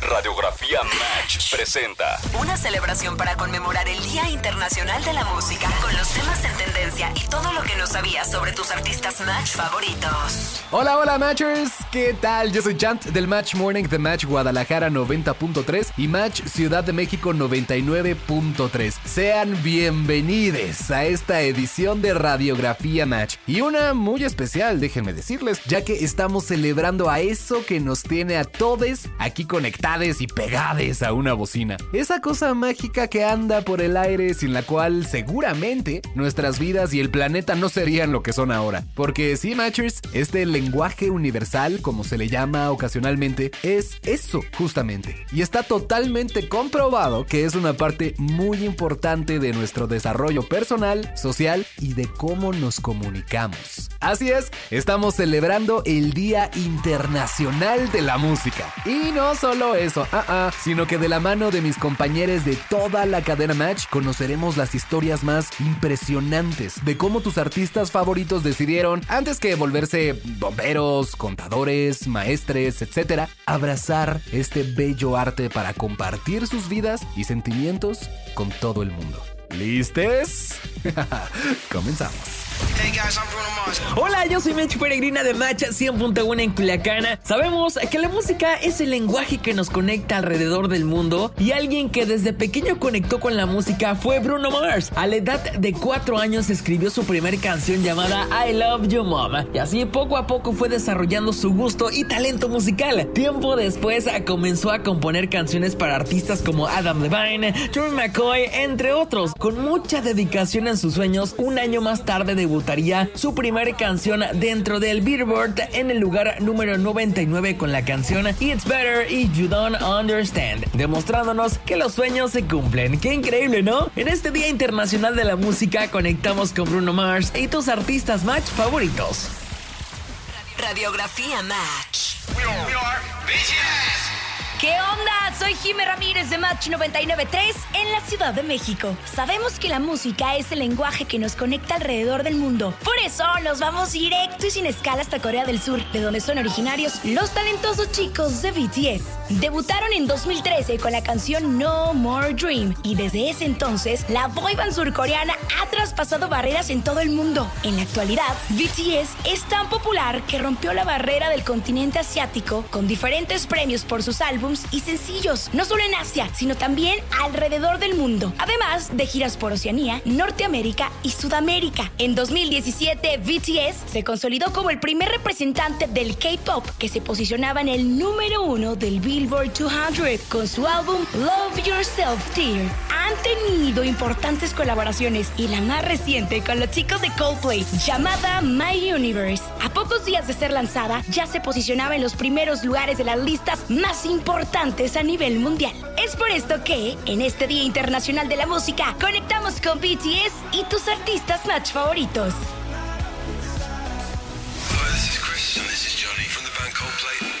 Radiografía Match presenta Una celebración para conmemorar el Día Internacional de la Música con los temas en tendencia y todo lo que no sabías sobre tus artistas Match favoritos. Hola, hola Matchers, ¿qué tal? Yo soy Chant del Match Morning de Match Guadalajara 90.3 y Match Ciudad de México 99.3. Sean bienvenidos a esta edición de Radiografía Match y una muy especial, déjenme decirles, ya que estamos celebrando a eso que nos tiene a todos aquí conectados y pegades a una bocina. Esa cosa mágica que anda por el aire sin la cual seguramente nuestras vidas y el planeta no serían lo que son ahora. Porque sí, Matchers, este lenguaje universal, como se le llama ocasionalmente, es eso justamente. Y está totalmente comprobado que es una parte muy importante de nuestro desarrollo personal, social y de cómo nos comunicamos. Así es, estamos celebrando el Día Internacional de la Música. Y no solo eso, ah, ah, sino que de la mano de mis compañeros de toda la cadena Match conoceremos las historias más impresionantes de cómo tus artistas favoritos decidieron, antes que volverse bomberos, contadores, maestres, etc., abrazar este bello arte para compartir sus vidas y sentimientos con todo el mundo. ¿Listes? Comenzamos. Hola, yo soy Mitch Peregrina de Match 100.1 en Culiacán. Sabemos que la música es el lenguaje que nos conecta alrededor del mundo y alguien que desde pequeño conectó con la música fue Bruno Mars. A la edad de 4 años escribió su primera canción llamada I Love You Mom y así poco a poco fue desarrollando su gusto y talento musical. Tiempo después comenzó a componer canciones para artistas como Adam Levine, Troy McCoy, entre otros. Con mucha dedicación en sus sueños, un año más tarde debutaría su primera canción dentro del Billboard en el lugar número 99 con la canción It's Better If You Don't Understand, demostrándonos que los sueños se cumplen. Qué increíble, ¿no? En este Día Internacional de la Música conectamos con Bruno Mars y tus artistas match favoritos. Radiografía Match. We are, we are BTS. ¿Qué onda? Soy Jimé Ramírez de Match 993 en la Ciudad de México. Sabemos que la música es el lenguaje que nos conecta alrededor del mundo. Por eso nos vamos directo y sin escala hasta Corea del Sur, de donde son originarios los talentosos chicos de BTS. Debutaron en 2013 con la canción No More Dream y desde ese entonces la boyband surcoreana ha traspasado barreras en todo el mundo. En la actualidad, BTS es tan popular que rompió la barrera del continente asiático con diferentes premios por sus álbumes y sencillos, no solo en Asia, sino también alrededor del mundo, además de giras por Oceanía, Norteamérica y Sudamérica. En 2017, BTS se consolidó como el primer representante del K-pop que se posicionaba en el número uno del Billboard 200 con su álbum Love Yourself Dear. Han tenido importantes colaboraciones y la más reciente con los chicos de Coldplay, llamada My Universe. A pocos días de ser lanzada, ya se posicionaba en los primeros lugares de las listas más importantes a nivel mundial. Es por esto que, en este Día Internacional de la Música, conectamos con BTS y tus artistas match favoritos. Hi, this is Chris and this is Johnny from band Coldplay.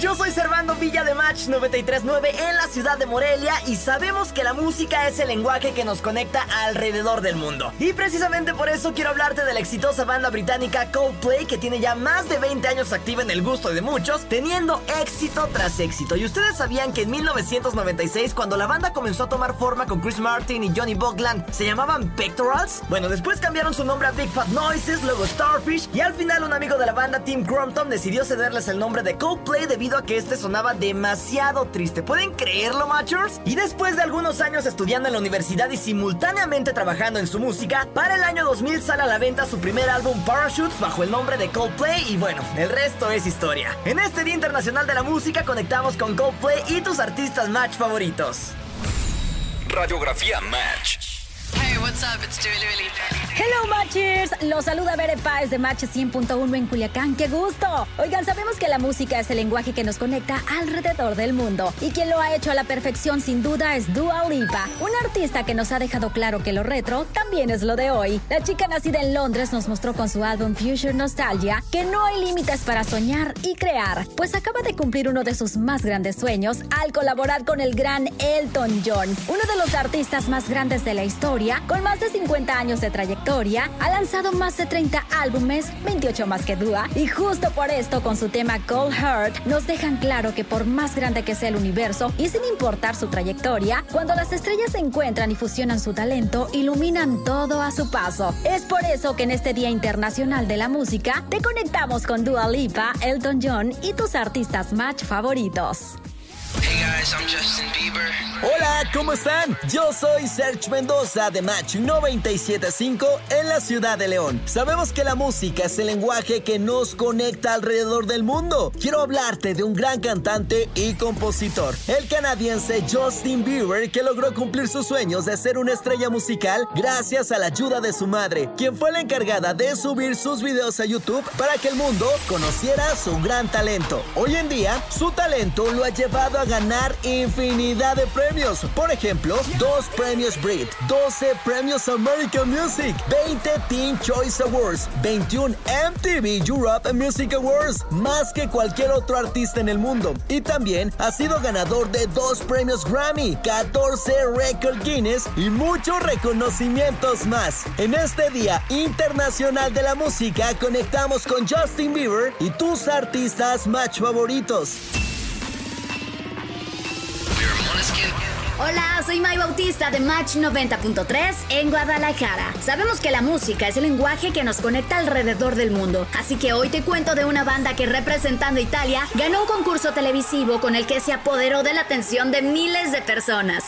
Yo soy Servando Villa de Match 939 en la ciudad de Morelia y sabemos que la música es el lenguaje que nos conecta alrededor del mundo. Y precisamente por eso quiero hablarte de la exitosa banda británica Coldplay que tiene ya más de 20 años activa en el gusto de muchos, teniendo éxito tras éxito. Y ustedes sabían que en 1996 cuando la banda comenzó a tomar forma con Chris Martin y Johnny Bogland se llamaban Pectorals? Bueno, después cambiaron su nombre a Big Fat Noises, luego Starfish y al final un amigo de la banda Tim Crompton decidió cederles el nombre de Coldplay debido a que este sonaba demasiado triste. ¿Pueden creerlo, Matchers? Y después de algunos años estudiando en la universidad y simultáneamente trabajando en su música, para el año 2000 sale a la venta su primer álbum Parachutes bajo el nombre de Coldplay y bueno, el resto es historia. En este Día Internacional de la Música conectamos con Coldplay y tus artistas match favoritos. Radiografía Match. Hey, what's what's up? It's Dua Lipa. Hello Matchers, los saluda Bere Páez de Match 100.1 en Culiacán, qué gusto. Oigan, sabemos que la música es el lenguaje que nos conecta alrededor del mundo y quien lo ha hecho a la perfección sin duda es Dua Lipa, una artista que nos ha dejado claro que lo retro también es lo de hoy. La chica nacida en Londres nos mostró con su álbum Future Nostalgia que no hay límites para soñar y crear, pues acaba de cumplir uno de sus más grandes sueños al colaborar con el gran Elton John, uno de los artistas más grandes de la historia, con más de 50 años de trayectoria ha lanzado más de 30 álbumes, 28 más que Dua, y justo por esto con su tema Cold Heart nos dejan claro que por más grande que sea el universo y sin importar su trayectoria, cuando las estrellas se encuentran y fusionan su talento, iluminan todo a su paso. Es por eso que en este Día Internacional de la Música te conectamos con Dua Lipa, Elton John y tus artistas match favoritos. Hey guys, I'm Justin Bieber. Hola, ¿cómo están? Yo soy Serge Mendoza de Match 975 en la ciudad de León. Sabemos que la música es el lenguaje que nos conecta alrededor del mundo. Quiero hablarte de un gran cantante y compositor, el canadiense Justin Bieber, que logró cumplir sus sueños de ser una estrella musical gracias a la ayuda de su madre, quien fue la encargada de subir sus videos a YouTube para que el mundo conociera su gran talento. Hoy en día, su talento lo ha llevado a ganar infinidad de premios. Por ejemplo, dos premios Brit, 12 premios American Music, 20 Teen Choice Awards, 21 MTV Europe Music Awards, más que cualquier otro artista en el mundo. Y también ha sido ganador de dos premios Grammy, 14 Record Guinness y muchos reconocimientos más. En este Día Internacional de la Música conectamos con Justin Bieber y tus artistas match favoritos. Hola, soy May Bautista de Match 90.3 en Guadalajara. Sabemos que la música es el lenguaje que nos conecta alrededor del mundo, así que hoy te cuento de una banda que representando Italia ganó un concurso televisivo con el que se apoderó de la atención de miles de personas.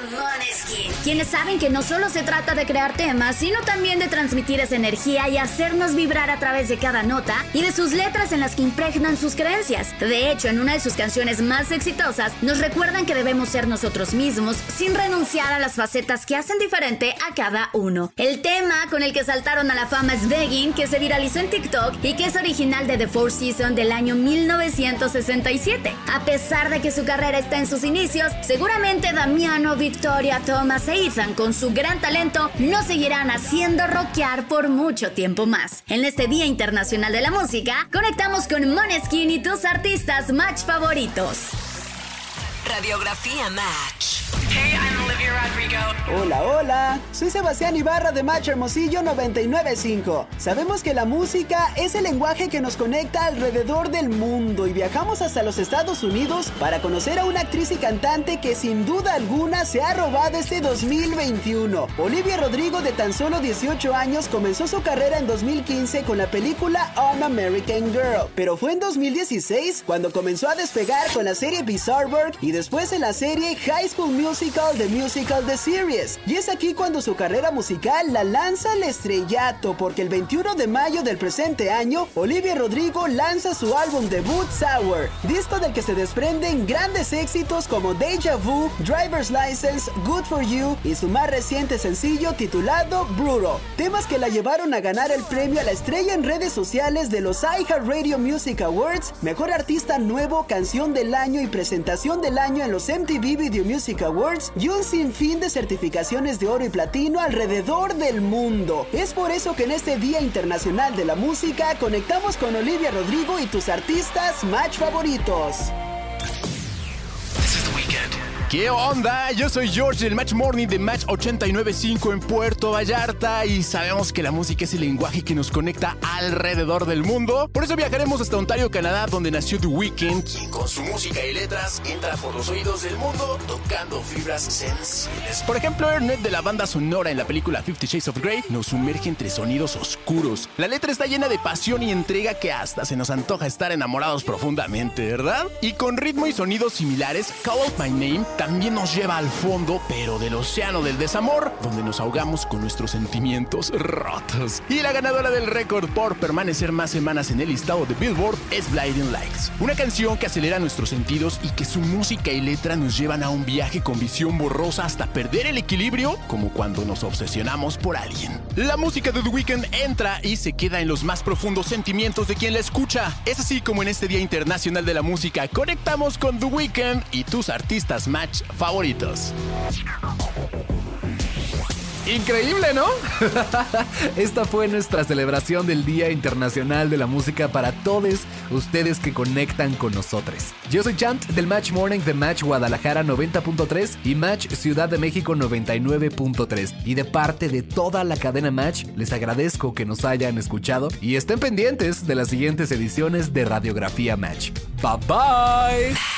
Måneskin, quienes saben que no solo se trata de crear temas, sino también de transmitir esa energía y hacernos vibrar a través de cada nota y de sus letras en las que impregnan sus creencias. De hecho, en una de sus canciones más exitosas, nos recuerdan que debemos ser nosotros mismos sin renunciar a las facetas que hacen diferente a cada uno. El tema con el que saltaron a la fama es Begging, que se viralizó en TikTok y que es original de The Four Seasons del año 1967. A pesar de que su carrera está en sus inicios, seguramente Damiano, Victoria, Thomas e Ethan con su gran talento no seguirán haciendo rockear por mucho tiempo más. En este Día Internacional de la Música, conectamos con Måneskin y tus artistas match favoritos. Radiografía Match. Hey, I'm. Hola, hola. Soy Sebastián Ibarra de Match Hermosillo 995. Sabemos que la música es el lenguaje que nos conecta alrededor del mundo y viajamos hasta los Estados Unidos para conocer a una actriz y cantante que sin duda alguna se ha robado este 2021. Olivia Rodrigo de tan solo 18 años comenzó su carrera en 2015 con la película On American Girl, pero fue en 2016 cuando comenzó a despegar con la serie Bizarre y después en la serie High School Musical The The Series. Y es aquí cuando su carrera musical la lanza al estrellato, porque el 21 de mayo del presente año, Olivia Rodrigo lanza su álbum debut Sour, disco del que se desprenden grandes éxitos como Deja Vu, Driver's License, Good For You y su más reciente sencillo titulado Brutal, temas que la llevaron a ganar el premio a la estrella en redes sociales de los iHeartRadio Music Awards, Mejor Artista Nuevo, Canción del Año y Presentación del Año en los MTV Video Music Awards y un sinfín de certificaciones de oro y platino alrededor del mundo. Es por eso que en este Día Internacional de la Música conectamos con Olivia Rodrigo y tus artistas match favoritos. ¿Qué onda? Yo soy George del Match Morning de Match 895 en Puerto Vallarta y sabemos que la música es el lenguaje que nos conecta alrededor del mundo. Por eso viajaremos hasta Ontario, Canadá, donde nació The Weeknd, quien con su música y letras entra por los oídos del mundo tocando fibras sensibles. Por ejemplo, Ernest de la banda sonora en la película Fifty Shades of Grey nos sumerge entre sonidos oscuros. La letra está llena de pasión y entrega que hasta se nos antoja estar enamorados profundamente, ¿verdad? Y con ritmo y sonidos similares, Call Out My Name también nos lleva al fondo, pero del océano del desamor, donde nos ahogamos con nuestros sentimientos rotos. Y la ganadora del récord por permanecer más semanas en el listado de Billboard es Blinding Lights, una canción que acelera nuestros sentidos y que su música y letra nos llevan a un viaje con visión borrosa hasta perder el equilibrio, como cuando nos obsesionamos por alguien. La música de The Weeknd entra y se queda en los más profundos sentimientos de quien la escucha. Es así como en este Día Internacional de la Música conectamos con The Weeknd y tus artistas favoritos. Increíble, ¿no? Esta fue nuestra celebración del Día Internacional de la Música para todos ustedes que conectan con nosotros. Yo soy Chant del Match Morning de Match Guadalajara 90.3 y Match Ciudad de México 99.3. Y de parte de toda la cadena Match, les agradezco que nos hayan escuchado y estén pendientes de las siguientes ediciones de Radiografía Match. Bye bye.